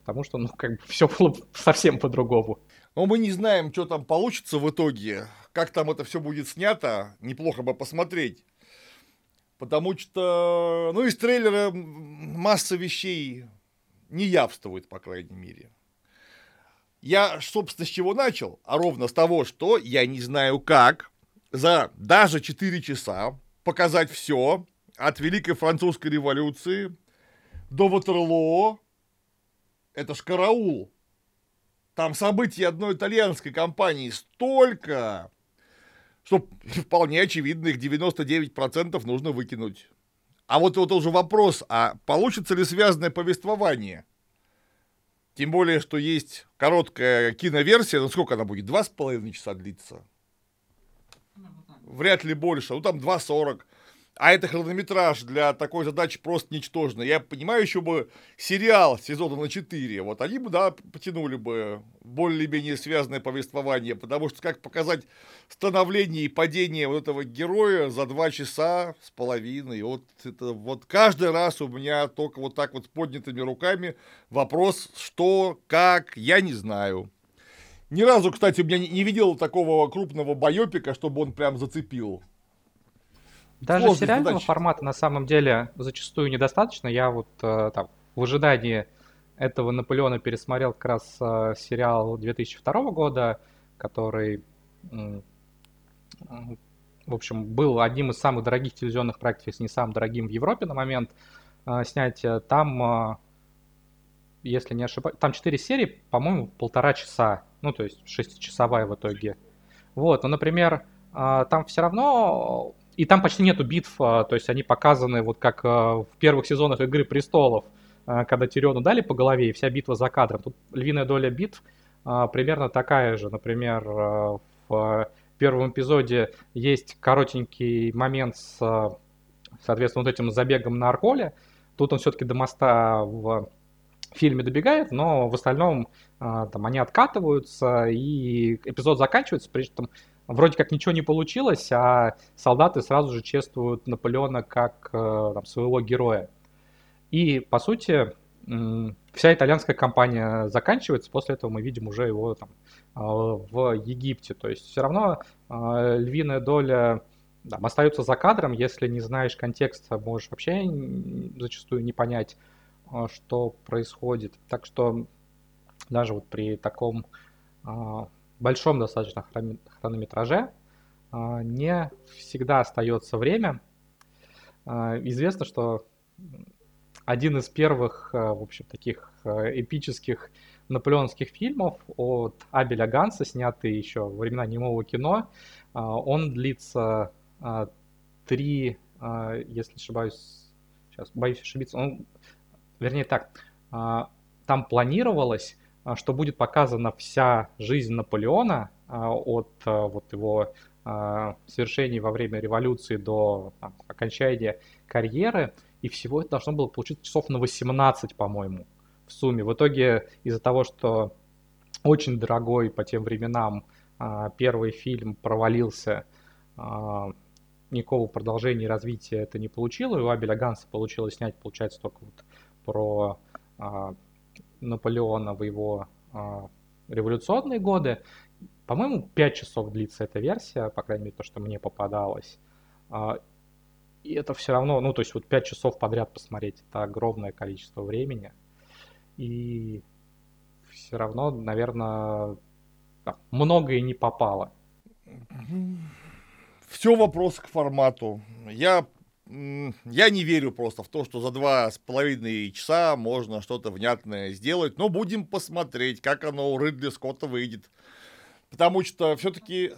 потому что, ну, как бы все было совсем по-другому. Но мы не знаем, что там получится в итоге, как там это все будет снято, неплохо бы посмотреть. Потому что, ну, из трейлера масса вещей не явствует, по крайней мере. Я, собственно, с чего начал? А ровно с того, что я не знаю как за даже 4 часа показать все от Великой Французской революции до Ватерлоо. Это ж караул. Там событий одной итальянской компании столько, что <laughs> вполне очевидно, их 99% нужно выкинуть. А вот, вот уже вопрос, а получится ли связанное повествование? Тем более, что есть короткая киноверсия, ну сколько она будет, два с половиной часа длится? Вряд ли больше, ну там 2.40. А это хронометраж для такой задачи просто ничтожный. Я понимаю, еще бы сериал сезона на 4, вот они бы, да, потянули бы более-менее связанное повествование, потому что как показать становление и падение вот этого героя за два часа с половиной, вот это вот каждый раз у меня только вот так вот с поднятыми руками вопрос, что, как, я не знаю. Ни разу, кстати, у меня не видел такого крупного байопика, чтобы он прям зацепил. Даже Сложность сериального задачи. формата на самом деле зачастую недостаточно. Я вот э, там в ожидании этого Наполеона пересмотрел как раз э, сериал 2002 года, который, э, в общем, был одним из самых дорогих телевизионных проектов, если не самым дорогим в Европе на момент э, снятия. Там, э, если не ошибаюсь, там 4 серии, по-моему, полтора часа, ну, то есть шестичасовая в итоге. Вот, ну, например, э, там все равно и там почти нету битв, а, то есть они показаны вот как а, в первых сезонах Игры Престолов, а, когда Тириону дали по голове, и вся битва за кадром. Тут львиная доля битв примерно такая же. Например, в первом эпизоде есть коротенький момент с, соответственно, вот этим забегом на Арколе. Тут он все-таки до моста в фильме добегает, но в остальном там они откатываются, и эпизод заканчивается, при этом вроде как ничего не получилось, а солдаты сразу же чествуют Наполеона как э, там, своего героя. И, по сути, вся итальянская кампания заканчивается, после этого мы видим уже его там, э, в Египте. То есть все равно э, львиная доля там, остается за кадром, если не знаешь контекста, можешь вообще зачастую не понять, что происходит. Так что даже вот при таком большом достаточно хронометраже а, не всегда остается время. А, известно, что один из первых, а, в общем, таких эпических наполеонских фильмов от Абеля Ганса, снятый еще во времена немого кино, он длится три, если не ошибаюсь, сейчас боюсь ошибиться, он, вернее так, там планировалось что будет показана вся жизнь Наполеона а, от а, вот его совершений во время революции до там, окончания карьеры, и всего это должно было получиться часов на 18, по-моему, в сумме. В итоге из-за того, что очень дорогой по тем временам первый фильм провалился, никакого продолжения и развития это не получило, и у Абеля Ганса получилось снять, получается, только вот про Наполеона в его а, революционные годы. По-моему, 5 часов длится эта версия, по крайней мере, то, что мне попадалось. А, и это все равно, ну, то есть вот 5 часов подряд посмотреть, это огромное количество времени. И все равно, наверное, многое не попало. Все вопрос к формату. Я я не верю просто в то, что за два с половиной часа можно что-то внятное сделать, но будем посмотреть, как оно у Ридли Скотта выйдет. Потому что все-таки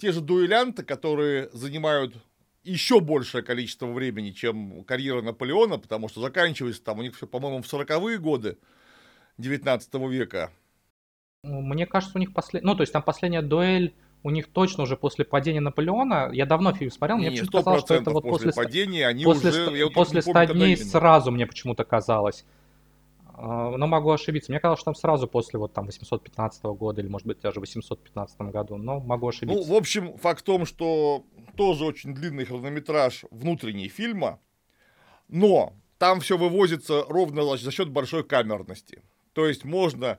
те же дуэлянты, которые занимают еще большее количество времени, чем карьера Наполеона, потому что заканчивается там у них все, по-моему, в 40-е годы 19 века. Мне кажется, у них последняя, ну, то есть там последняя дуэль у них точно уже после падения Наполеона, я давно фильм смотрел, мне почему-то казалось, что это вот после, падения, они после, уже, после 100 дней сразу мне почему-то казалось. А, но могу ошибиться. Мне казалось, что там сразу после вот там 815 года или, может быть, даже в 815 году, но могу ошибиться. Ну, в общем, факт в том, что тоже очень длинный хронометраж внутренней фильма, но там все вывозится ровно за счет большой камерности. То есть можно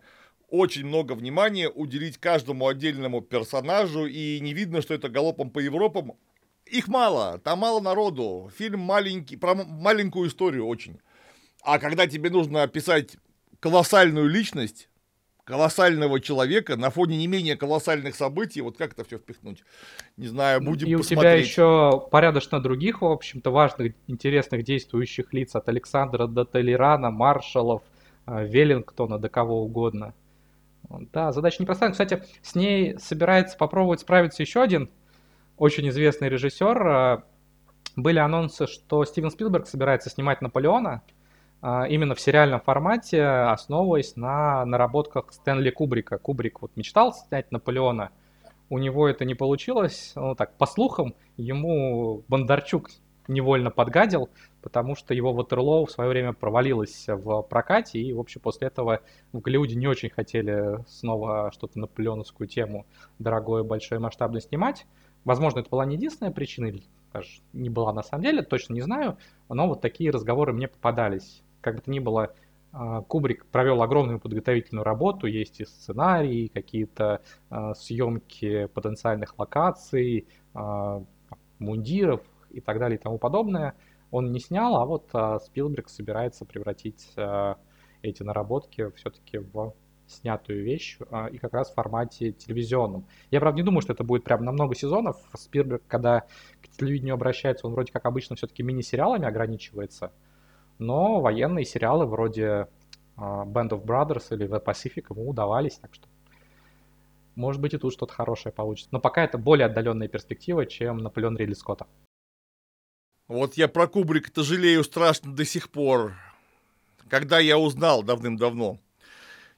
очень много внимания уделить каждому отдельному персонажу, и не видно, что это галопом по Европам. Их мало, там мало народу. Фильм маленький, про маленькую историю очень. А когда тебе нужно описать колоссальную личность, колоссального человека на фоне не менее колоссальных событий, вот как это все впихнуть? Не знаю, будем И посмотреть. у тебя еще порядочно других, в общем-то, важных, интересных действующих лиц, от Александра до Толерана, Маршалов, э, Веллингтона, до кого угодно. Да, задача непростая. Кстати, с ней собирается попробовать справиться еще один очень известный режиссер. Э, были анонсы, что Стивен Спилберг собирается снимать Наполеона, а, именно в сериальном формате, основываясь на наработках Стэнли Кубрика. Кубрик вот мечтал снять Наполеона, у него это не получилось. Ну так, по слухам, ему Бондарчук невольно подгадил, потому что его Ватерлоу в свое время провалилось в прокате, и, в общем, после этого в Голливуде не очень хотели снова что-то наполеоновскую тему дорогое, большое, масштабное снимать. Возможно, это была не единственная причина, или даже не была на самом деле, точно не знаю, но вот такие разговоры мне попадались как бы то ни было, а, Кубрик провел огромную подготовительную работу, есть и сценарии, какие-то а, съемки потенциальных локаций, а, мундиров и так далее и тому подобное. Он не снял, а вот Спилберг собирается превратить эти наработки все-таки в снятую вещь и как раз в формате телевизионном. Я, правда, не думаю, что это будет прям на много сезонов. Спилберг, когда к телевидению обращается, он вроде как обычно все-таки мини-сериалами ограничивается – но военные сериалы вроде а, Band of Brothers или The Pacific ему удавались, так что может быть и тут что-то хорошее получится. Но пока это более отдаленная перспектива, чем Наполеон Ридли Скотта. Вот я про Кубрика-то жалею страшно до сих пор. Когда я узнал давным-давно,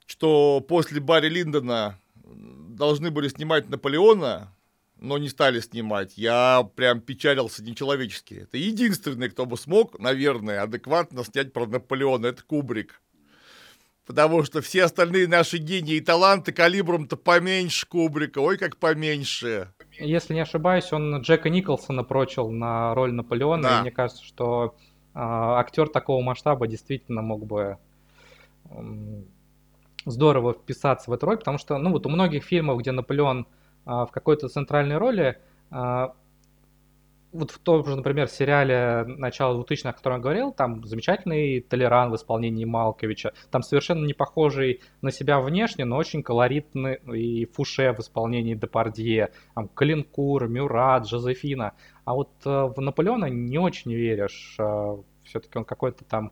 что после Барри Линдона должны были снимать Наполеона, но не стали снимать. Я прям печалился нечеловечески. Это единственный, кто бы смог, наверное, адекватно снять про Наполеона. Это Кубрик. Потому что все остальные наши гении и таланты калибром-то поменьше Кубрика. Ой, как поменьше. Если не ошибаюсь, он Джека Николсона прочил на роль Наполеона. Да. И мне кажется, что э, актер такого масштаба действительно мог бы э, здорово вписаться в эту роль, потому что, ну вот у многих фильмов, где Наполеон а, в какой-то центральной роли. А, вот в том же, например, сериале начала 2000-х, о котором я говорил, там замечательный Толеран в исполнении Малковича, там совершенно не похожий на себя внешне, но очень колоритный и Фуше в исполнении Депардье, там Калинкур, Мюрат, Жозефина. А вот э, в Наполеона не очень веришь. Э, Все-таки он какой-то там,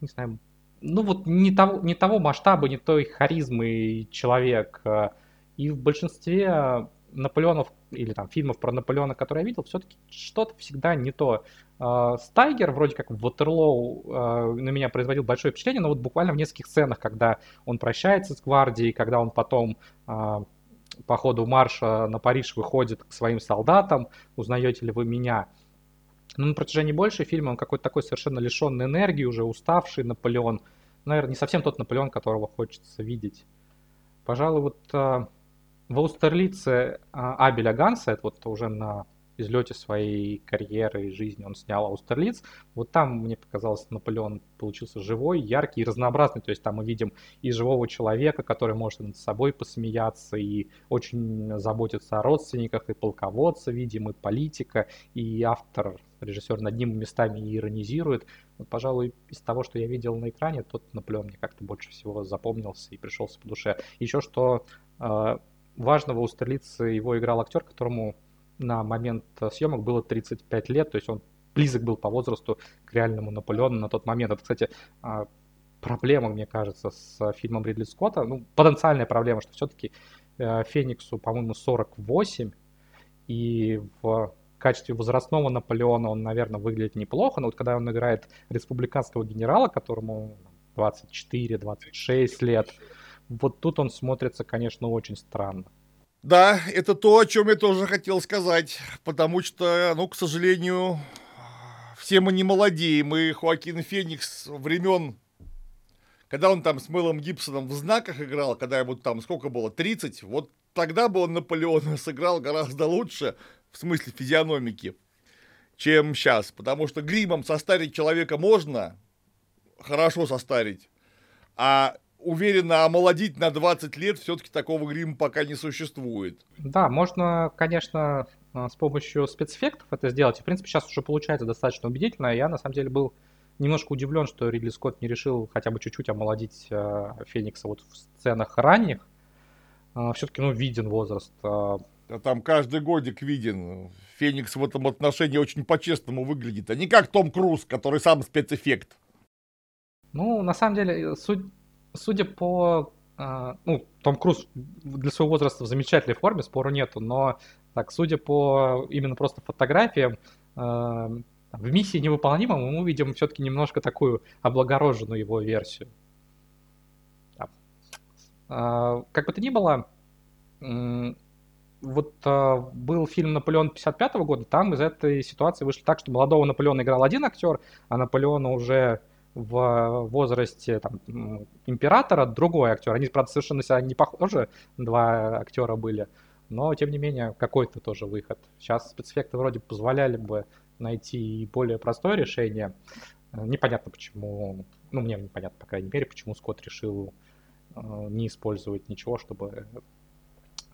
не знаю, ну вот не того, не того масштаба, не той харизмы человек. Э, и в большинстве Наполеонов или там фильмов про Наполеона, которые я видел, все-таки что-то всегда не то. А, Стайгер, вроде как в Ватерлоу, а, на меня производил большое впечатление, но вот буквально в нескольких сценах, когда он прощается с гвардией, когда он потом а, по ходу марша на Париж выходит к своим солдатам, узнаете ли вы меня. Но на протяжении большей фильма он какой-то такой совершенно лишенный энергии, уже уставший Наполеон. Наверное, не совсем тот Наполеон, которого хочется видеть. Пожалуй, вот в Аустерлице а, Абеля Ганса, это вот уже на излете своей карьеры и жизни он снял Аустерлиц. Вот там, мне показалось, Наполеон получился живой, яркий и разнообразный. То есть там мы видим и живого человека, который может над собой посмеяться, и очень заботится о родственниках, и полководца, видим, и политика, и автор, режиссер над ним местами иронизирует. Вот, пожалуй, из того, что я видел на экране, тот Наполеон мне как-то больше всего запомнился и пришелся по душе. Еще что а, важного у столицы его играл актер, которому на момент съемок было 35 лет, то есть он близок был по возрасту к реальному Наполеону на тот момент. Это, кстати, а, проблема, мне кажется, с фильмом Ридли Скотта, ну, потенциальная проблема, что все-таки э, Фениксу, по-моему, 48, и в качестве возрастного Наполеона он, наверное, выглядит неплохо, но вот когда он играет республиканского генерала, которому 24-26 лет, вот тут он смотрится, конечно, очень странно. Да, это то, о чем я тоже хотел сказать, потому что, ну, к сожалению, все мы не молодеем, и Хоакин Феникс времен, когда он там с Мэлом Гибсоном в знаках играл, когда ему там сколько было, 30, вот тогда бы он Наполеона <laughs> сыграл гораздо лучше, в смысле физиономики, чем сейчас, потому что гримом состарить человека можно, хорошо состарить, а уверенно омолодить на 20 лет все-таки такого грима пока не существует. Да, можно, конечно, а, с помощью спецэффектов это сделать. в принципе, сейчас уже получается достаточно убедительно. Я, на самом деле, был немножко удивлен, что Ридли Скотт не решил хотя бы чуть-чуть омолодить э, Феникса вот в сценах ранних. Э, все-таки, ну, виден возраст. Э, там каждый годик виден. Феникс в этом отношении очень по-честному выглядит, а не как Том Круз, который сам спецэффект. Ну, на самом деле, суть, судя по... Э, ну, Том Круз для своего возраста в замечательной форме, спору нету, но так, судя по именно просто фотографиям, э, в миссии невыполнимом мы увидим все-таки немножко такую облагороженную его версию. Э, как бы то ни было, вот был фильм «Наполеон» 55 года, там из этой ситуации вышло так, что молодого Наполеона играл один актер, а Наполеона уже в возрасте там, императора другой актер. Они, правда, совершенно себя не похожи, два актера были, но, тем не менее, какой-то тоже выход. Сейчас спецэффекты вроде позволяли бы найти более простое решение. Непонятно, почему, ну, мне непонятно, по крайней мере, почему Скотт решил э, не использовать ничего, чтобы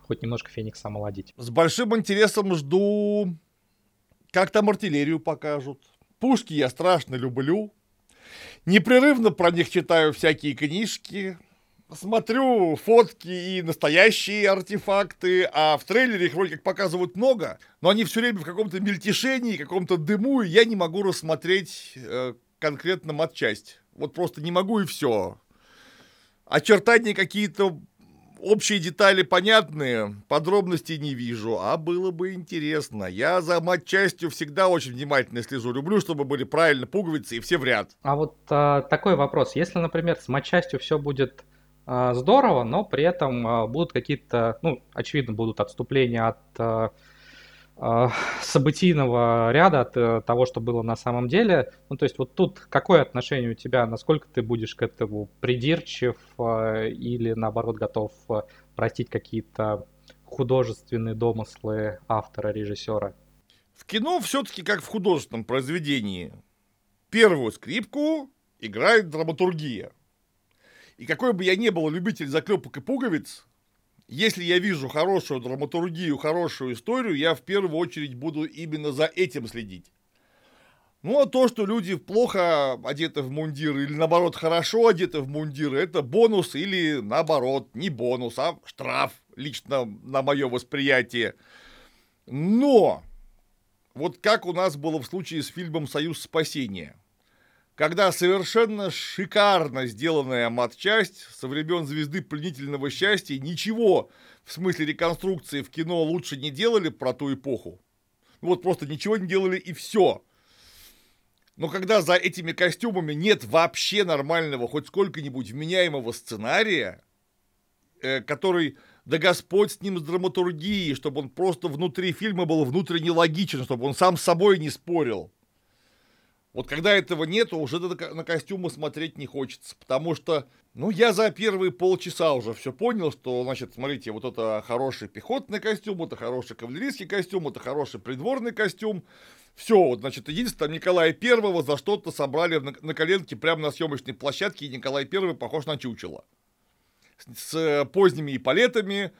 хоть немножко Феникса омолодить. С большим интересом жду, как там артиллерию покажут. Пушки я страшно люблю. Непрерывно про них читаю всякие книжки. Смотрю фотки и настоящие артефакты, а в трейлере их вроде как показывают много, но они все время в каком-то мельтешении, каком-то дыму, и я не могу рассмотреть э, конкретно матчасть. Вот просто не могу и все. Очертания какие-то общие детали понятные, подробностей не вижу, а было бы интересно. Я за матчастью всегда очень внимательно слежу. Люблю, чтобы были правильно пуговицы и все в ряд. А вот а, такой вопрос. Если, например, с матчастью все будет а, здорово, но при этом а, будут какие-то, ну, очевидно, будут отступления от а, событийного ряда от э, того, что было на самом деле. Ну, то есть вот тут какое отношение у тебя, насколько ты будешь к этому придирчив э, или наоборот готов э, простить какие-то художественные домыслы автора, режиссера? В кино все-таки как в художественном произведении. Первую скрипку играет драматургия. И какой бы я ни был любитель заклепок и пуговиц, если я вижу хорошую драматургию, хорошую историю, я в первую очередь буду именно за этим следить. Ну, а то, что люди плохо одеты в мундиры или, наоборот, хорошо одеты в мундиры, это бонус или, наоборот, не бонус, а штраф, лично на мое восприятие. Но, вот как у нас было в случае с фильмом «Союз спасения» когда совершенно шикарно сделанная матчасть со времен звезды пленительного счастья ничего в смысле реконструкции в кино лучше не делали про ту эпоху. Вот просто ничего не делали и все. Но когда за этими костюмами нет вообще нормального, хоть сколько-нибудь вменяемого сценария, э, который, да Господь с ним с драматургией, чтобы он просто внутри фильма был внутренне логичен, чтобы он сам с собой не спорил – вот когда этого нету, уже на костюмы смотреть не хочется, потому что, ну, я за первые полчаса уже все понял, что, значит, смотрите, вот это хороший пехотный костюм, это хороший кавалерийский костюм, это хороший придворный костюм, все, вот, значит, единственное, Николая Первого за что-то собрали на, на коленке прямо на съемочной площадке, и Николай Первый похож на чучело. С, с поздними эполетами,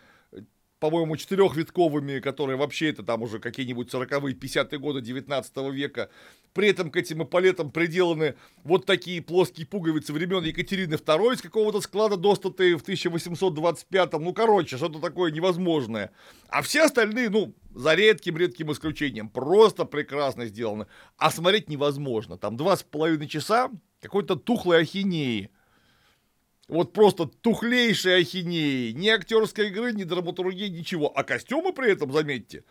по-моему, четырехвитковыми, которые вообще это там уже какие-нибудь 40-е, 50-е годы 19 века. При этом к этим эполетам приделаны вот такие плоские пуговицы времен Екатерины II из какого-то склада достатые в 1825-м. Ну, короче, что-то такое невозможное. А все остальные, ну, за редким-редким исключением, просто прекрасно сделаны. А смотреть невозможно. Там два с половиной часа какой-то тухлой ахинеи вот просто тухлейшей ахинеи. Ни актерской игры, ни драматургии, ничего. А костюмы при этом, заметьте,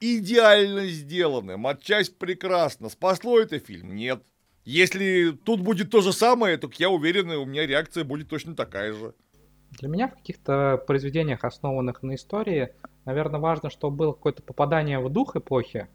идеально сделаны. Матчасть прекрасна. Спасло это фильм? Нет. Если тут будет то же самое, то я уверен, у меня реакция будет точно такая же. Для меня в каких-то произведениях, основанных на истории, наверное, важно, чтобы было какое-то попадание в дух эпохи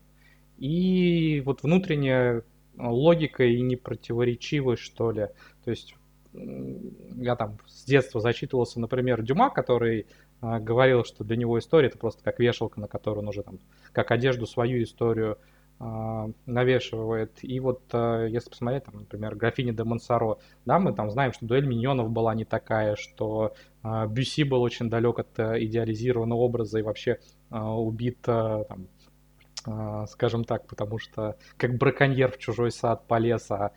и вот внутренняя логика и непротиворечивость, что ли. То есть я там с детства зачитывался, например, Дюма, который а, говорил, что для него история это просто как вешалка, на которую он уже там, как одежду свою историю а, навешивает. И вот а, если посмотреть, там, например, графиня де Монсоро, да, мы там знаем, что дуэль миньонов была не такая, что а, Бюси был очень далек от а, идеализированного образа и вообще а, убит, а, там, скажем так, потому что как браконьер в чужой сад полез, а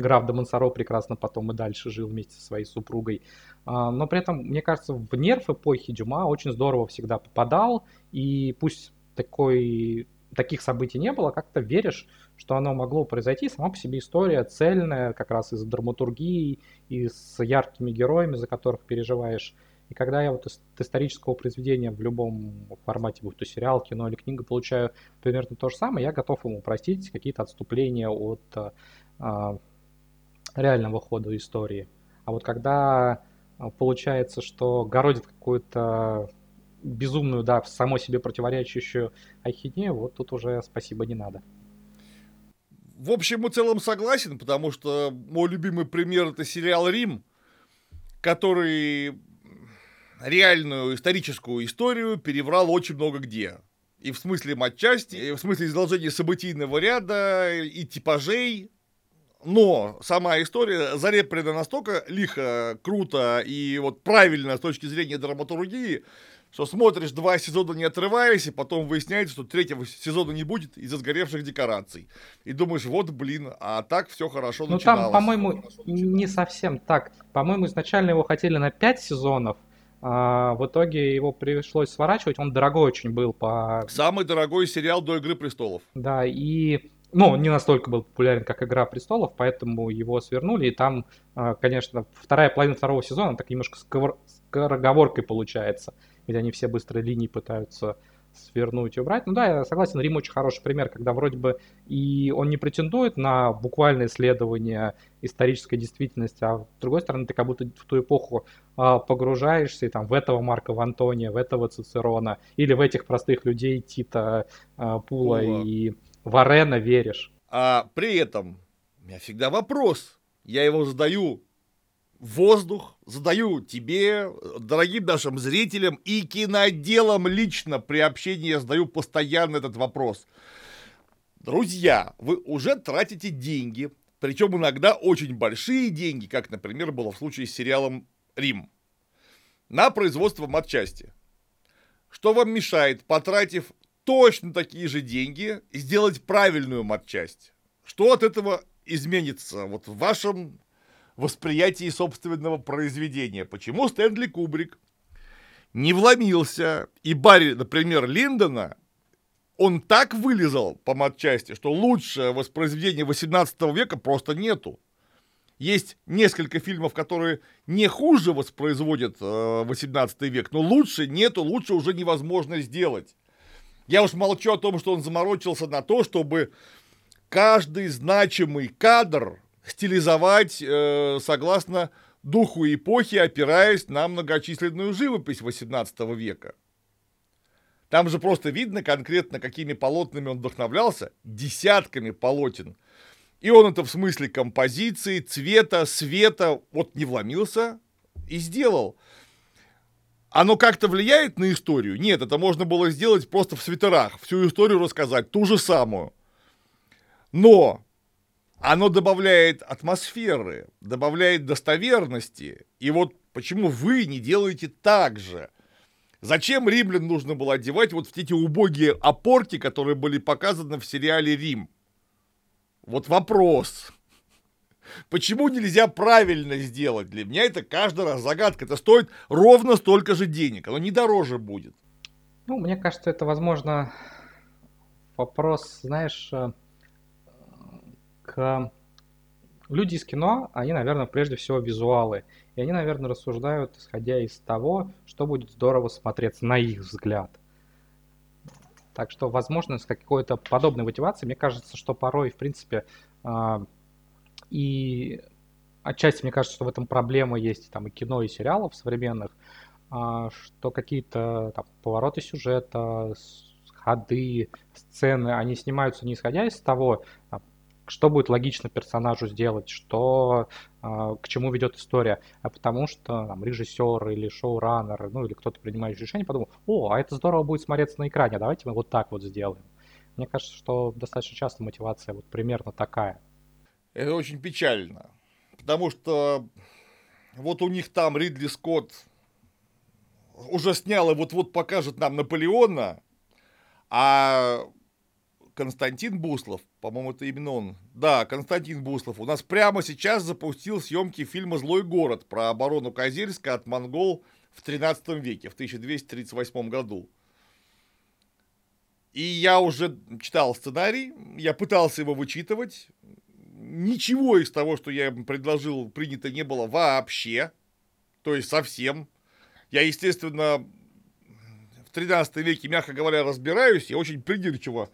граф де Монсоро прекрасно потом и дальше жил вместе со своей супругой. А, но при этом, мне кажется, в нерв эпохи Дюма очень здорово всегда попадал, и пусть такой таких событий не было, как-то веришь, что оно могло произойти. Сама по себе история цельная, как раз из драматургии, и с яркими героями, за которых переживаешь. И когда я вот от исторического произведения в любом формате, будь то сериал, кино или книга, получаю примерно то же самое, я готов ему простить какие-то отступления от а, реального хода истории. А вот когда а, получается, что городит какую-то безумную, да, само себе противоречащую ахинею, вот тут уже спасибо не надо. В общем и целом согласен, потому что мой любимый пример это сериал «Рим», который реальную историческую историю переврал очень много где. И в смысле матчасти, и в смысле изложения событийного ряда, и типажей, но сама история залеплена настолько лихо, круто и вот правильно с точки зрения драматургии, что смотришь два сезона не отрываясь, и потом выясняется, что третьего сезона не будет из-за сгоревших декораций. И думаешь, вот блин, а так все хорошо ну, начиналось. Ну там, по-моему, не совсем так. По-моему, изначально его хотели на пять сезонов, а в итоге его пришлось сворачивать, он дорогой очень был по... Самый дорогой сериал до «Игры престолов». Да, и ну, не настолько был популярен, как «Игра престолов», поэтому его свернули, и там, а, конечно, вторая половина второго сезона так немножко скороговоркой получается, где они все быстрые линии пытаются свернуть и убрать. Ну да, я согласен, Рим очень хороший пример, когда вроде бы и он не претендует на буквальное исследование исторической действительности, а с другой стороны ты как будто в ту эпоху а, погружаешься и там в этого Марка Антония, в этого Цицерона или в этих простых людей Тита, а, Пула Пула. и Варена веришь. А при этом у меня всегда вопрос, я его задаю воздух, задаю тебе, дорогим нашим зрителям и киноделам лично при общении я задаю постоянно этот вопрос. Друзья, вы уже тратите деньги, причем иногда очень большие деньги, как, например, было в случае с сериалом «Рим», на производство матчасти. Что вам мешает, потратив точно такие же деньги, сделать правильную матчасть? Что от этого изменится вот в вашем восприятии собственного произведения. Почему Стэнли Кубрик не вломился, и Барри, например, Линдона, он так вылезал по матчасти, что лучшее воспроизведение 18 века просто нету. Есть несколько фильмов, которые не хуже воспроизводят э, 18 век, но лучше нету, лучше уже невозможно сделать. Я уж молчу о том, что он заморочился на то, чтобы каждый значимый кадр стилизовать э, согласно духу эпохи, опираясь на многочисленную живопись XVIII века. Там же просто видно конкретно, какими полотнами он вдохновлялся, десятками полотен. И он это в смысле композиции, цвета, света, вот не вломился и сделал. Оно как-то влияет на историю? Нет, это можно было сделать просто в свитерах, всю историю рассказать, ту же самую. Но оно добавляет атмосферы, добавляет достоверности. И вот почему вы не делаете так же? Зачем римлян нужно было одевать вот в эти убогие опорки, которые были показаны в сериале «Рим»? Вот вопрос. Почему нельзя правильно сделать? Для меня это каждый раз загадка. Это стоит ровно столько же денег. Оно не дороже будет. Ну, мне кажется, это, возможно, вопрос, знаешь, э, к... Люди из кино, они, наверное, прежде всего визуалы. И они, наверное, рассуждают, исходя из того, что будет здорово смотреться на их взгляд. Так что, возможно, с какой-то подобной мотивацией, мне кажется, что порой, в принципе, э, и отчасти мне кажется, что в этом проблема есть там и кино, и сериалов современных, а, что какие-то там, повороты сюжета, ходы, сцены, они снимаются не исходя из того, что будет логично персонажу сделать, что э, к чему ведет история, а потому что там, режиссер или шоураннер, ну или кто-то принимающий решение подумал, о, а это здорово будет смотреться на экране, давайте мы вот так вот сделаем. Мне кажется, что достаточно часто мотивация вот примерно такая. Это очень печально, потому что вот у них там Ридли Скотт уже снял и вот-вот покажет нам Наполеона, а Константин Буслов, по-моему, это именно он. Да, Константин Буслов. У нас прямо сейчас запустил съемки фильма «Злой город» про оборону Козельска от монгол в 13 веке, в 1238 году. И я уже читал сценарий, я пытался его вычитывать. Ничего из того, что я предложил, принято не было вообще. То есть совсем. Я, естественно, в 13 веке, мягко говоря, разбираюсь. Я очень придирчиво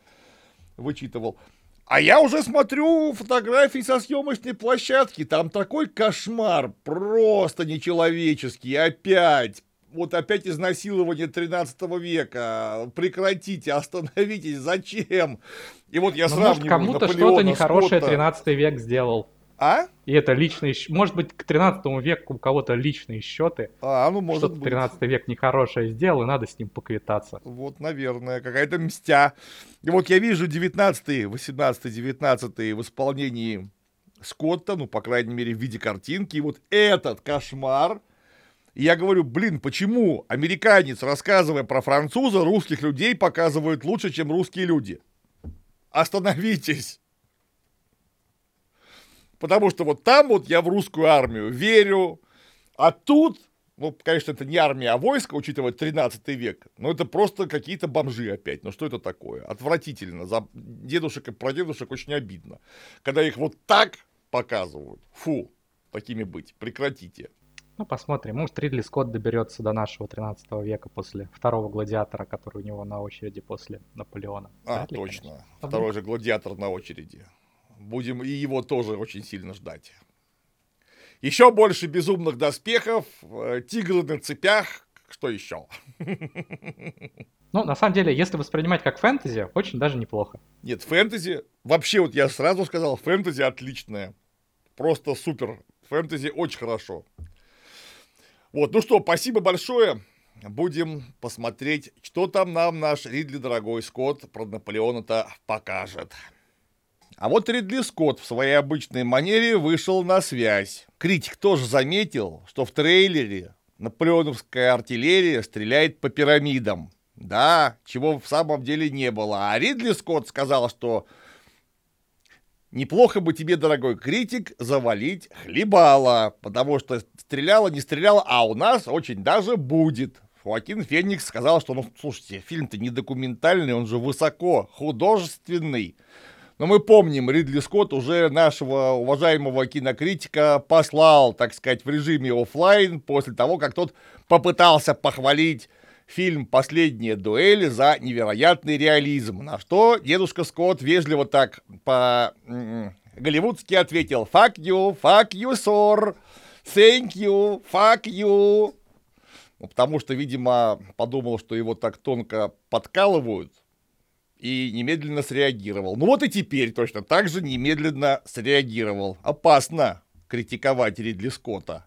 вычитывал. А я уже смотрю фотографии со съемочной площадки. Там такой кошмар, просто нечеловеческий. Опять, вот опять изнасилование 13 века. Прекратите, остановитесь, зачем? И вот я ну, сравниваю кому-то что-то нехорошее 13 век сделал. А? И это личные... Может быть, к 13 веку у кого-то личные счеты. А, ну может Что-то 13 век нехорошее сделал, и надо с ним поквитаться. Вот, наверное, какая-то мстя. И вот я вижу 19 18 19 в исполнении Скотта, ну, по крайней мере, в виде картинки. И вот этот кошмар. И я говорю, блин, почему американец, рассказывая про француза, русских людей показывают лучше, чем русские люди? Остановитесь! Потому что вот там вот я в русскую армию верю, а тут, ну, конечно, это не армия, а войско, учитывая 13 век, но это просто какие-то бомжи опять. Ну, что это такое? Отвратительно. За дедушек и прадедушек очень обидно. Когда их вот так показывают. Фу, такими быть. Прекратите. Ну, посмотрим. Может, Ридли Скотт доберется до нашего 13 века после второго гладиатора, который у него на очереди после Наполеона. А, Вряд ли, точно. Конечно. Второй же гладиатор на очереди. Будем и его тоже очень сильно ждать. Еще больше безумных доспехов, э, тигры на цепях, что еще? <laughs> Ну, на самом деле, если воспринимать как фэнтези, очень даже неплохо. Нет, фэнтези, вообще вот я сразу сказал, фэнтези отличное. Просто супер. Фэнтези очень хорошо. Вот, ну что, спасибо большое. Будем посмотреть, что там нам наш Ридли, дорогой Скотт, про Наполеона-то покажет. А вот Ридли Скотт в своей обычной манере вышел на связь. Критик тоже заметил, что в трейлере наполеоновская артиллерия стреляет по пирамидам. Да, чего в самом деле не было. А Ридли Скотт сказал, что неплохо бы тебе, дорогой критик, завалить хлебало, потому что стреляла, не стреляла, а у нас очень даже будет. Хоакин Феникс сказал, что, ну, слушайте, фильм-то не документальный, он же высоко художественный. Но мы помним, Ридли Скотт уже нашего уважаемого кинокритика послал, так сказать, в режиме офлайн после того, как тот попытался похвалить фильм «Последняя дуэль» за невероятный реализм. На что дедушка Скотт вежливо так по голливудски ответил «Fuck you, fuck you, sir, thank you, fuck you». Ну, потому что, видимо, подумал, что его так тонко подкалывают, и немедленно среагировал. Ну вот и теперь точно так же немедленно среагировал. Опасно критиковать Ридли Скотта.